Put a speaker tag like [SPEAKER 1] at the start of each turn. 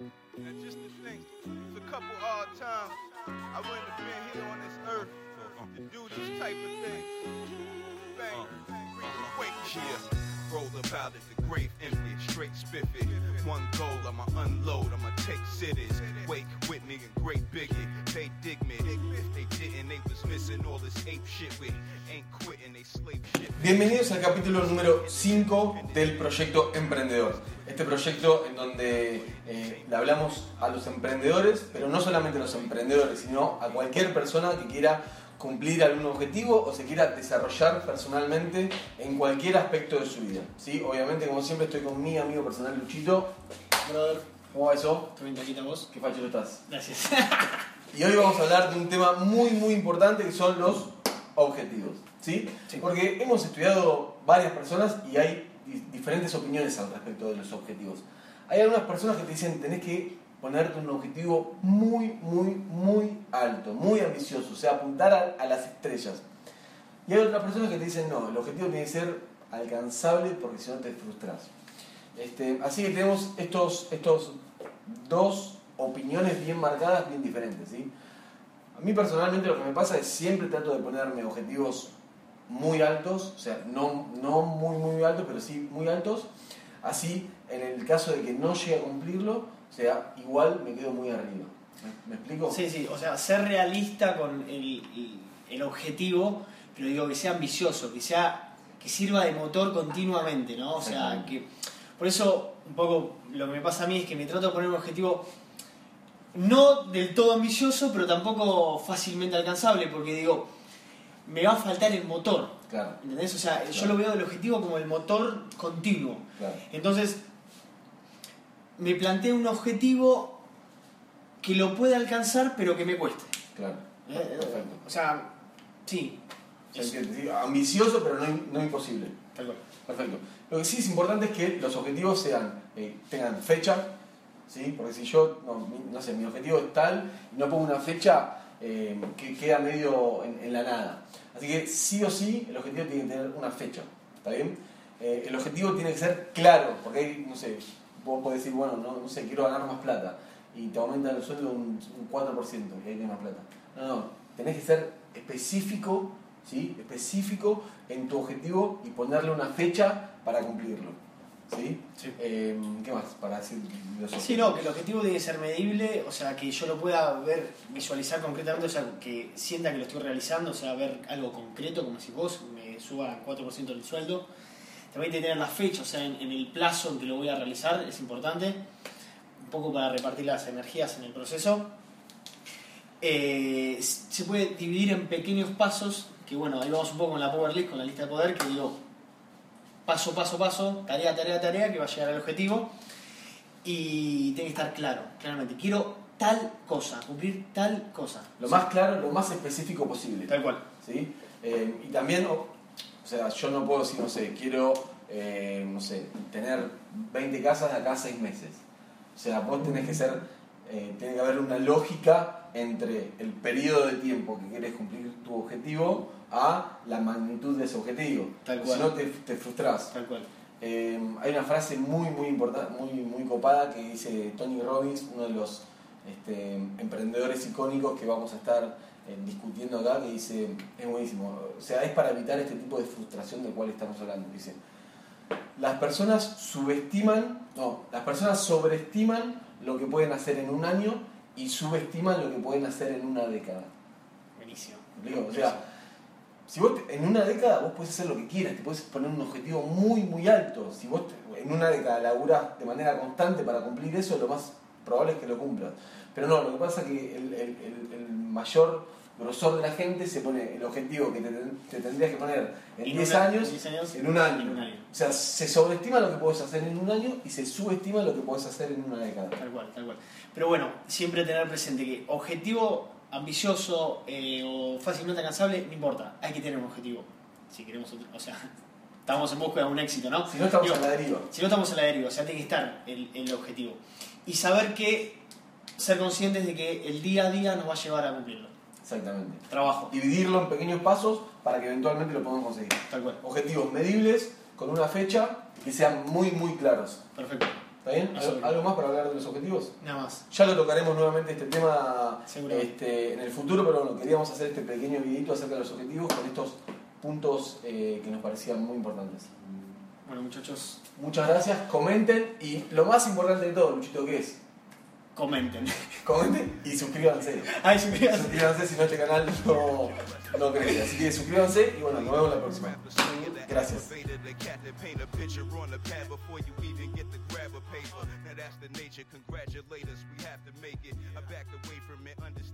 [SPEAKER 1] And just to think, it's a couple hard times I wouldn't have been here on this earth. Uh-uh. To do this type of thing. Bang, uh-uh. wake
[SPEAKER 2] Yeah. The grave empty, straight spiffy. One goal, I'ma unload, I'ma take cities. Wake with me great they dig me. They was missing all this ape shit with. Ain't.
[SPEAKER 3] Bienvenidos al capítulo número 5 del proyecto Emprendedor. Este proyecto en donde eh, le hablamos a los emprendedores, pero no solamente a los emprendedores, sino a cualquier persona que quiera cumplir algún objetivo o se quiera desarrollar personalmente en cualquier aspecto de su vida. ¿sí? Obviamente, como siempre, estoy con mi amigo personal Luchito.
[SPEAKER 4] Brother,
[SPEAKER 3] ¿Cómo va eso?
[SPEAKER 4] ventanita vos.
[SPEAKER 3] ¿Qué facho estás?
[SPEAKER 4] Gracias.
[SPEAKER 3] Y hoy vamos a hablar de un tema muy muy importante que son los objetivos. ¿sí?
[SPEAKER 4] Sí.
[SPEAKER 3] Porque hemos estudiado varias personas y hay di- diferentes opiniones al respecto de los objetivos. Hay algunas personas que te dicen tenés que ponerte un objetivo muy, muy, muy alto, muy ambicioso, o sea, apuntar a, las estrellas. Y hay otras personas que te dicen no, el objetivo tiene que ser alcanzable porque si no te frustras. Este, así que tenemos estos, estos dos opiniones bien marcadas, bien diferentes. ¿sí? A mí personalmente lo que me pasa es siempre trato de ponerme objetivos muy altos, o sea, no, no muy muy altos, pero sí muy altos. Así, en el caso de que no llegue a cumplirlo, o sea, igual me quedo muy arriba. ¿Me, me explico?
[SPEAKER 4] Sí, sí, o sea, ser realista con el, el- el objetivo, pero digo que sea ambicioso, que sea que sirva de motor continuamente, ¿no? O sea, que por eso un poco lo que me pasa a mí es que me trato de poner un objetivo no del todo ambicioso, pero tampoco fácilmente alcanzable, porque digo, me va a faltar el motor.
[SPEAKER 3] Claro,
[SPEAKER 4] ¿Entendés? O sea, yo lo veo del objetivo como el motor continuo.
[SPEAKER 3] claro.
[SPEAKER 4] Entonces, me planteé un objetivo que lo pueda alcanzar, pero que me cueste.
[SPEAKER 3] claro.
[SPEAKER 4] Eh,
[SPEAKER 3] Perfecto.
[SPEAKER 4] O sea, sí.
[SPEAKER 3] Se Ambicioso, pero no, no imposible.
[SPEAKER 4] tal cual.
[SPEAKER 3] Perfecto. Lo que sí es importante es que los objetivos sean, eh, tengan fecha, ¿sí? porque si yo, no, mi- no sé, mi objetivo es tal y no pongo una fecha, eh, que queda medio en, en la nada. Así que sí o sí, el objetivo tiene que tener una fecha, ¿está bien? Eh, el objetivo tiene que ser claro, porque hay, no sé, vos podés decir, bueno, no, no sé, quiero ganar más plata y te aumentan el sueldo un, un 4% y ahí tenés más plata. No, no, tenés que ser específico, ¿sí? Específico en tu objetivo y ponerle una fecha para cumplirlo, ¿sí?
[SPEAKER 4] Sí.
[SPEAKER 3] Eh, ¿Qué más para decir los
[SPEAKER 4] Sí, no, que el objetivo tiene que ser medible, o sea, que yo lo pueda ver, visualizar concretamente, o sea, que sienta que lo estoy realizando, o sea, ver algo concreto, como si vos me suba 4% del sueldo. También tiene que tener la fecha, o sea, en, en el plazo en que lo voy a realizar, es importante, un poco para repartir las energías en el proceso. Eh, se puede dividir en pequeños pasos, que bueno, ahí vamos un poco con la Power List, con la lista de poder, que digo, paso, paso, paso, tarea, tarea, tarea, que va a llegar al objetivo y tiene que estar claro, claramente. Quiero tal cosa, cumplir tal cosa.
[SPEAKER 3] Lo más claro, lo más específico posible.
[SPEAKER 4] Tal cual.
[SPEAKER 3] ¿sí? Eh, y también, o, sea, yo no puedo decir, no sé, quiero, eh, no sé, tener 20 casas de acá a 6 meses. O sea, vos tenés que ser, eh, tiene que haber una lógica entre el periodo de tiempo que querés cumplir tu objetivo a la magnitud de ese objetivo.
[SPEAKER 4] Tal
[SPEAKER 3] Porque
[SPEAKER 4] cual.
[SPEAKER 3] Si no, te, te frustras.
[SPEAKER 4] Tal cual.
[SPEAKER 3] Eh, hay una frase muy, muy importante, muy, muy copada que dice Tony Robbins, uno de los este, emprendedores icónicos que vamos a estar discutiendo acá, que dice, es buenísimo, o sea, es para evitar este tipo de frustración del cual estamos hablando. Dice, las personas subestiman, no, las personas sobreestiman lo que pueden hacer en un año y subestiman lo que pueden hacer en una década.
[SPEAKER 4] Buenísimo.
[SPEAKER 3] ¿Me explico? O sea, si vos te- en una década vos puedes hacer lo que quieras, te puedes poner un objetivo muy, muy alto. Si vos te- en una década laburás de manera constante para cumplir eso, lo más probable es que lo cumplas. Pero no, lo que pasa es que el, el- el- mayor grosor de la gente se pone el objetivo que te, te tendrías que poner en
[SPEAKER 4] En
[SPEAKER 3] 10
[SPEAKER 4] una-
[SPEAKER 3] años,
[SPEAKER 4] en 10 años,
[SPEAKER 3] en un año.
[SPEAKER 4] en un año.
[SPEAKER 3] O sea, se sobreestima lo que puedes hacer en un año y se subestima lo que puedes hacer en una década.
[SPEAKER 4] Tal cual, tal cual. Pero bueno, siempre tener presente que objetivo ambicioso eh, o fácilmente alcanzable, no importa, hay que tener un objetivo. Si queremos, otro- o sea, estamos en búsqueda de un éxito, ¿no?
[SPEAKER 3] Si no estamos
[SPEAKER 4] Digo,
[SPEAKER 3] a la deriva.
[SPEAKER 4] Si no estamos en la deriva, o sea, tiene que estar el, el objetivo. Y saber que, ser conscientes de que el día a día nos va a llevar a cumplirlo.
[SPEAKER 3] Exactamente.
[SPEAKER 4] Trabajo,
[SPEAKER 3] Dividirlo en pequeños pasos para que eventualmente lo podamos conseguir.
[SPEAKER 4] tal cual.
[SPEAKER 3] Objetivos medibles, con una fecha que sean muy, muy claros.
[SPEAKER 4] Perfecto.
[SPEAKER 3] ¿Está ¿Está bien? ¿Algo, más para hablar de los objetivos?
[SPEAKER 4] Nada más.
[SPEAKER 3] Ya lo tocaremos nuevamente este tema este, en el futuro, pero bueno, queríamos hacer este pequeño videito acerca de los objetivos con estos puntos eh, que nos parecían muy importantes.
[SPEAKER 4] Bueno, muchachos,
[SPEAKER 3] Muchas gracias, comenten y lo más importante de todo, Luchito, ¿qué es?
[SPEAKER 4] comenten.
[SPEAKER 3] Comenten y suscríbanse.
[SPEAKER 4] Ay, suscríbanse.
[SPEAKER 3] Suscríbanse si no este canal no, no crece. Así que suscríbanse y bueno, nos vemos la próxima. Gracias.
[SPEAKER 2] The